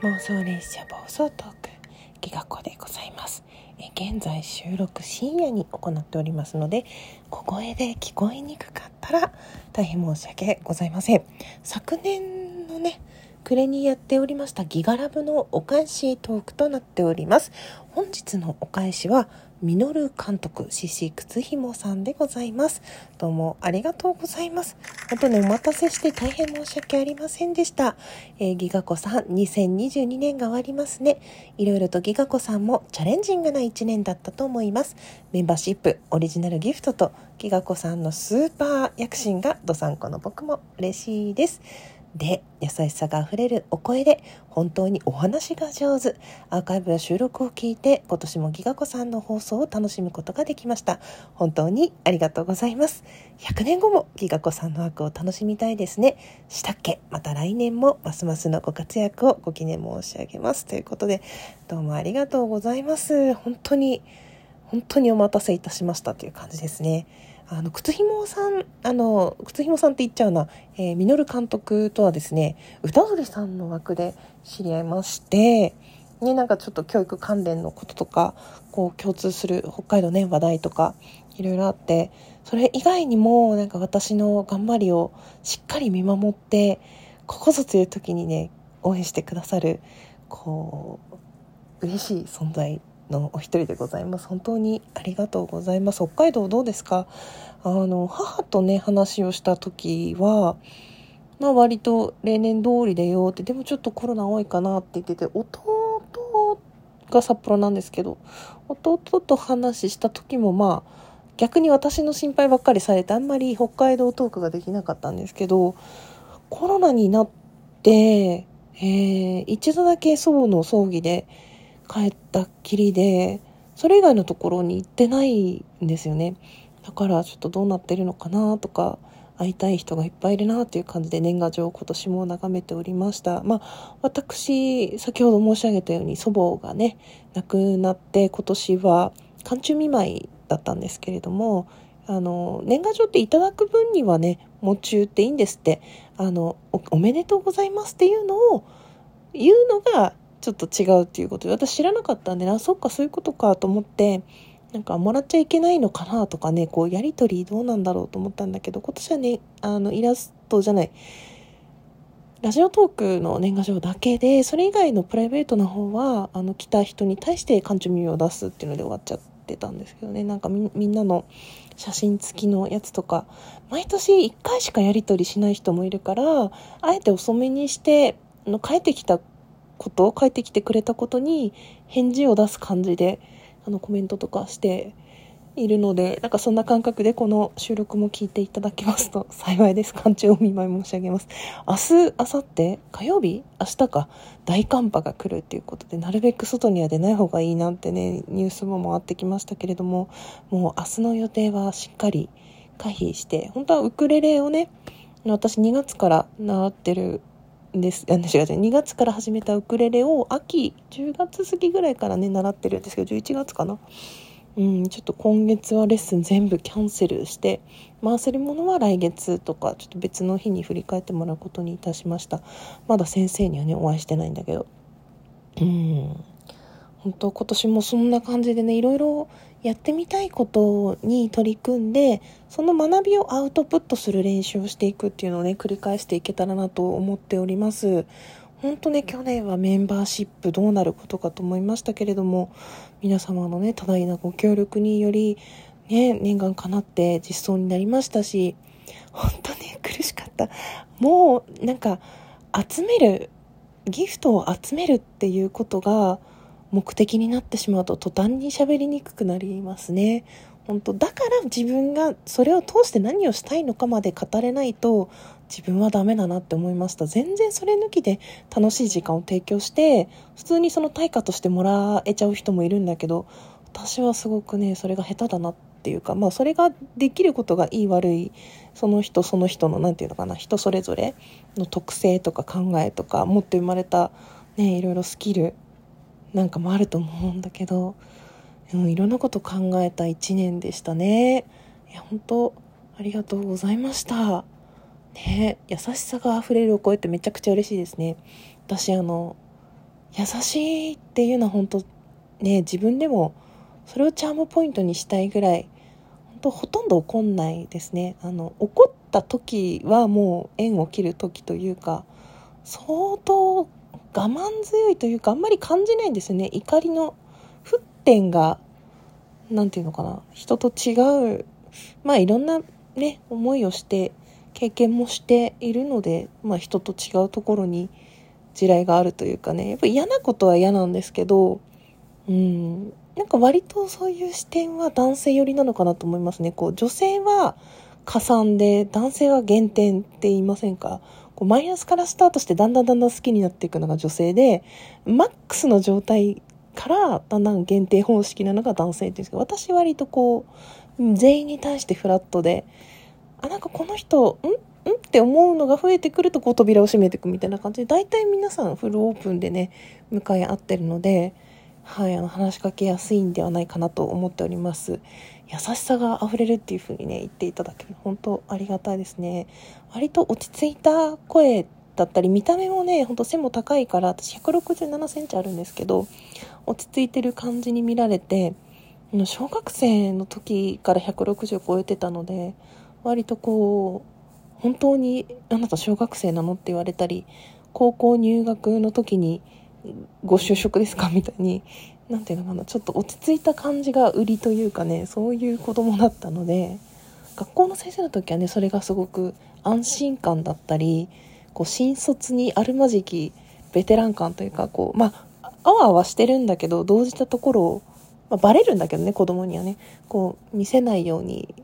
妄想列車暴走トークギガ子でございます。え現在収録深夜に行っておりますので小声で聞こえにくかったら大変申し訳ございません。昨年のね暮れにやっておりましたギガラブのお返しトークとなっております。本日のお返しはミノル監督、獅子靴紐さんでございます。どうもありがとうございます。本当にお待たせして大変申し訳ありませんでした。えー、ギガ子さん、2022年が終わりますね。いろいろとギガ子さんもチャレンジングな1年だったと思います。メンバーシップ、オリジナルギフトとギガ子さんのスーパー躍進がどさんこの僕も嬉しいです。で優しさがあふれるお声で本当にお話が上手。アーカイブや収録を聞いて今年もギガ子さんの放送を楽しむことができました。本当にありがとうございます。100年後もギガ子さんの枠を楽しみたいですね。したっけ？また来年もますますのご活躍をご記念申し上げます。ということでどうもありがとうございます。本当に本当にお待たせいたしましたという感じですね。あの、靴ひもさん、あの、靴ひもさんって言っちゃうな、えー、ミノル監督とはですね、歌鳥さんの枠で知り合いまして、ね、なんかちょっと教育関連のこととか、こう共通する北海道ね、話題とか、いろいろあって、それ以外にも、なんか私の頑張りをしっかり見守って、ここぞという時にね、応援してくださる、こう、嬉しい存在のお一人でございます。本当にありがとうございます。北海道どうですか？あの母とね話をした時はまあ割と例年通りでよってでもちょっとコロナ多いかなって言ってて弟が札幌なんですけど弟と話した時もまあ逆に私の心配ばっかりされてあんまり北海道トークができなかったんですけどコロナになって、えー、一度だけ祖母の葬儀で帰ったっきりでそれ以外のところに行ってないんですよね。だからちょっとどうなってるのかなとか会いたい人がいっぱいいるなっていう感じで年賀状を今年も眺めておりました。まあ私先ほど申し上げたように祖母がね亡くなって今年は寒中見舞いだったんですけれどもあの年賀状っていただく分にはね喪中っていいんですってあのおおめでとうございますっていうのを言うのがちょっと違うっていうこと。で私知らなかったんでなそっかそういうことかと思ってなんかもらっちゃいけないのかなとかねこうやり取りどうなんだろうと思ったんだけど今年はねあのイラストじゃないラジオトークの年賀状だけでそれ以外のプライベートな方はあの来た人に対して感情耳を出すっていうので終わっちゃってたんですけどね。なんかみみんなの写真付きのやつとか毎年1回しかやり取りしない人もいるからあえて遅めにしての帰ってきたこと帰ってきてくれたことに返事を出す感じであのコメントとかしているのでなんかそんな感覚でこの収録も聞いていただけますと 幸いです。感中お見舞い申し上げます。明日明後日火曜日？明日か。大寒波が来るっていうことでなるべく外には出ない方がいいなってねニュースも回ってきましたけれどももう明日の予定はしっかり回避して本当はウクレレをね私2月から習ってるです。あ、違う違う。2月から始めたウクレレを秋、10月過ぎぐらいからね、習ってるんですけど、11月かな。うん、ちょっと今月はレッスン全部キャンセルして、回せるものは来月とか、ちょっと別の日に振り返ってもらうことにいたしました。まだ先生にはね、お会いしてないんだけど。うん。本当今年もそんな感じでね、いろいろやってみたいことに取り組んでその学びをアウトプットする練習をしていくっていうのをね繰り返していけたらなと思っております。本当ね去年はメンバーシップどうなることかと思いましたけれども皆様のね多大なご協力によりね念願かなって実装になりましたし本当ね苦しかった。もうなんか集めるギフトを集めるっていうことが目的になってしまうと途端に喋りにくくなりますね。本当だから自分がそれを通して何をしたいのかまで語れないと自分はダメだなって思いました全然それ抜きで楽しい時間を提供して普通にその対価としてもらえちゃう人もいるんだけど私はすごくねそれが下手だなっていうかまあそれができることがいい悪いその人その人の何て言うのかな人それぞれの特性とか考えとか持って生まれたねいろいろスキルなんかもあると思うんだけど、うん、いろんなこと考えた一年でしたね。いや、本当ありがとうございました。ね優しさが溢れるお声ってめちゃくちゃ嬉しいですね。私、あの、優しいっていうのは本当ね自分でもそれをチャームポイントにしたいぐらい本当ほとんど怒んないですねあの怒った時はもう縁を切る時というか相当我慢強いというかあんまり感じないんですよね。怒りの沸点が何て言うのかな。人と違う。まあいろんなね思いをして経験もしているので、まあ、人と違うところに地雷があるというかね。やっぱ嫌なことは嫌なんですけどうん。なんか割とそういう視点は男性寄りなのかなと思いますね。こう女性は加算で男性は減点って言いませんか？こうマイナスからスタートしてだんだんだんだん好きになっていくのが女性でマックスの状態からだんだん限定方式なのが男性って言うんですけど私割とこう全員に対してフラットであなんかこの人んんって思うのが増えてくるとこう扉を閉めていくみたいな感じで大体皆さんフルオープンでね向かい合ってるので、はい、あの話しかけやすいんではないかなと思っております。優しさが溢れるっていう風にね言っていただける本当ありがたいですね。割と落ち着いた声だったり見た目もねほんと背も高いから私1 6 7センチあるんですけど落ち着いてる感じに見られて小学生の時から160超えてたので割とこう本当にあなた小学生なのって言われたり高校入学の時にご就職ですか？みたいに何ていうのかなちょっと落ち着いた感じが売りというかねそういう子供だったので学校の先生の時はねそれがすごく安心感だったりこう新卒にあるまじきベテラン感というかこうまああわあわしてるんだけど動じたところを、まあ、バレるんだけどね子供にはねこう見せないように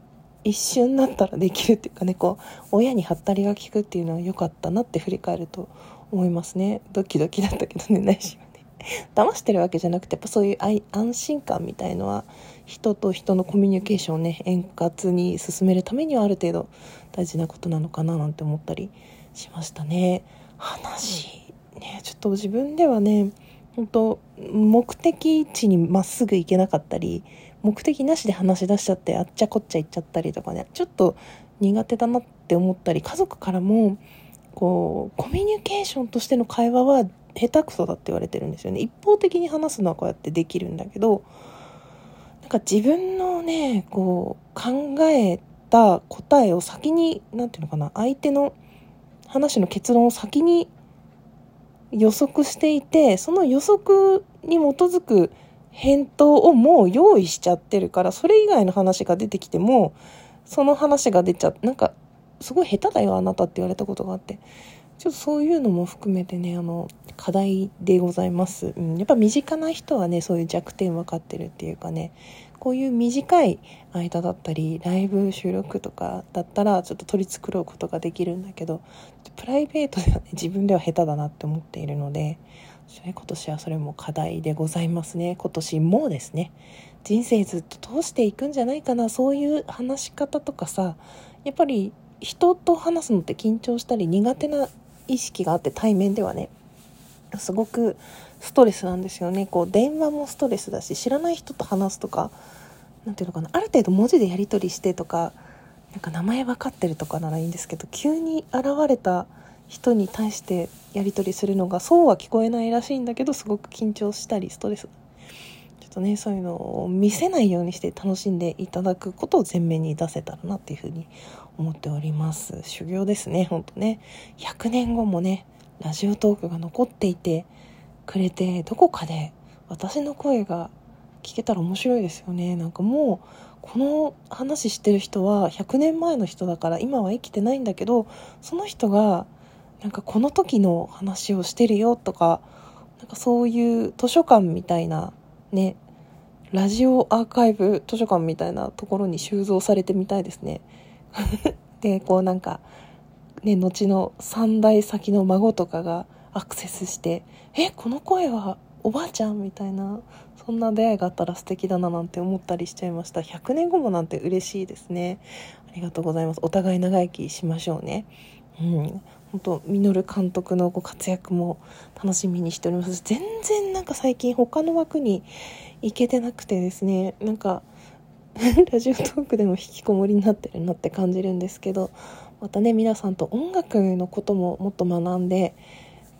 一瞬だったらできるっていうかねこう親にハったりが効くっていうのは良かったなって振り返ると思いますね。ドキドキだったけどね内心はね。騙してるわけじゃなくてやっぱそういう安心感みたいのは人と人のコミュニケーションをね円滑に進めるためにはある程度大事なことなのかななんて思ったりしましたね。話ねちょっと自分ではね本当目的地にまっすぐ行けなかったり目的なしで話し出しちゃってあっちゃこっちゃ行っちゃったりとかねちょっと苦手だなって思ったり家族からもこうコミュニケーションとしての会話は下手くそだって言われてるんですよね。一方的に話すのはこうやってできるんだけどなんか自分のねこう考えた答えを先に何て言うのかな相手の話の結論を先に予測していてその予測に基づく返答をもう用意しちゃってるからそれ以外の話が出てきてもその話が出ちゃなんかすごい下手だよあなたって言われたことがあって。ちょっとそういうのも含めてねあの課題でございます、うん、やっぱ身近な人はねそういう弱点分かってるっていうかねこういう短い間だったりライブ収録とかだったらちょっと取り繕うことができるんだけどプライベートではね自分では下手だなって思っているので今年はそれも課題でございますね。今年もですね。人生ずっと通していくんじゃないかな。そういう話し方とかさやっぱり人と話すのって緊張したり苦手な意識があって対面ではねすごくストレスなんですよね。こう電話もストレスだし知らない人と話すとか何ていうのかなある程度文字でやり取りしてとかなんか名前分かってるとかならいいんですけど急に現れた人に対してやり取りするのがそうは聞こえないらしいんだけどすごく緊張したりストレスとねそういうのを見せないようにして楽しんでいただくことを前面に出せたらなっていうふうに思っております。修行ですねほんとね。100年後もねラジオトークが残っていてくれてどこかで私の声が聞けたら面白いですよね。なんかもうこの話してる人は100年前の人だから今は生きてないんだけどその人がなんかこの時の話をしてるよとかなんかそういう図書館みたいなねラジオアーカイブ図書館みたいなところに収蔵されてみたいですね。でこうなんかね後の3代先の孫とかがアクセスして「えこの声はおばあちゃん?」みたいなそんな出会いがあったら素敵だななんて思ったりしちゃいました。100年後もなんて嬉しいですね。ありがとうございます。お互い長生きしましょうね。うん本当稔監督のご活躍も楽しみにしております。全然なんか最近他の枠に行けてなくてですね。なんか ラジオトークでも引きこもりになってるなって感じるんですけどまたね皆さんと音楽のことももっと学んで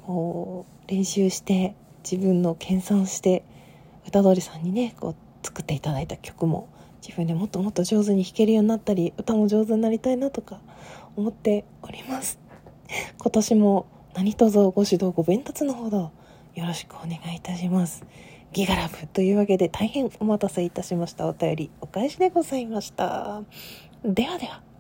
こう練習して自分の研鑽して歌通りさんにねこう作っていただいた曲も自分でもっともっと上手に弾けるようになったり歌も上手になりたいなとか思っております。今年も何卒ご指導ご鞭達のほどよろしくお願いいたします。ギガラブというわけで大変お待たせいたしましたお便りお返しでございました。ではでは。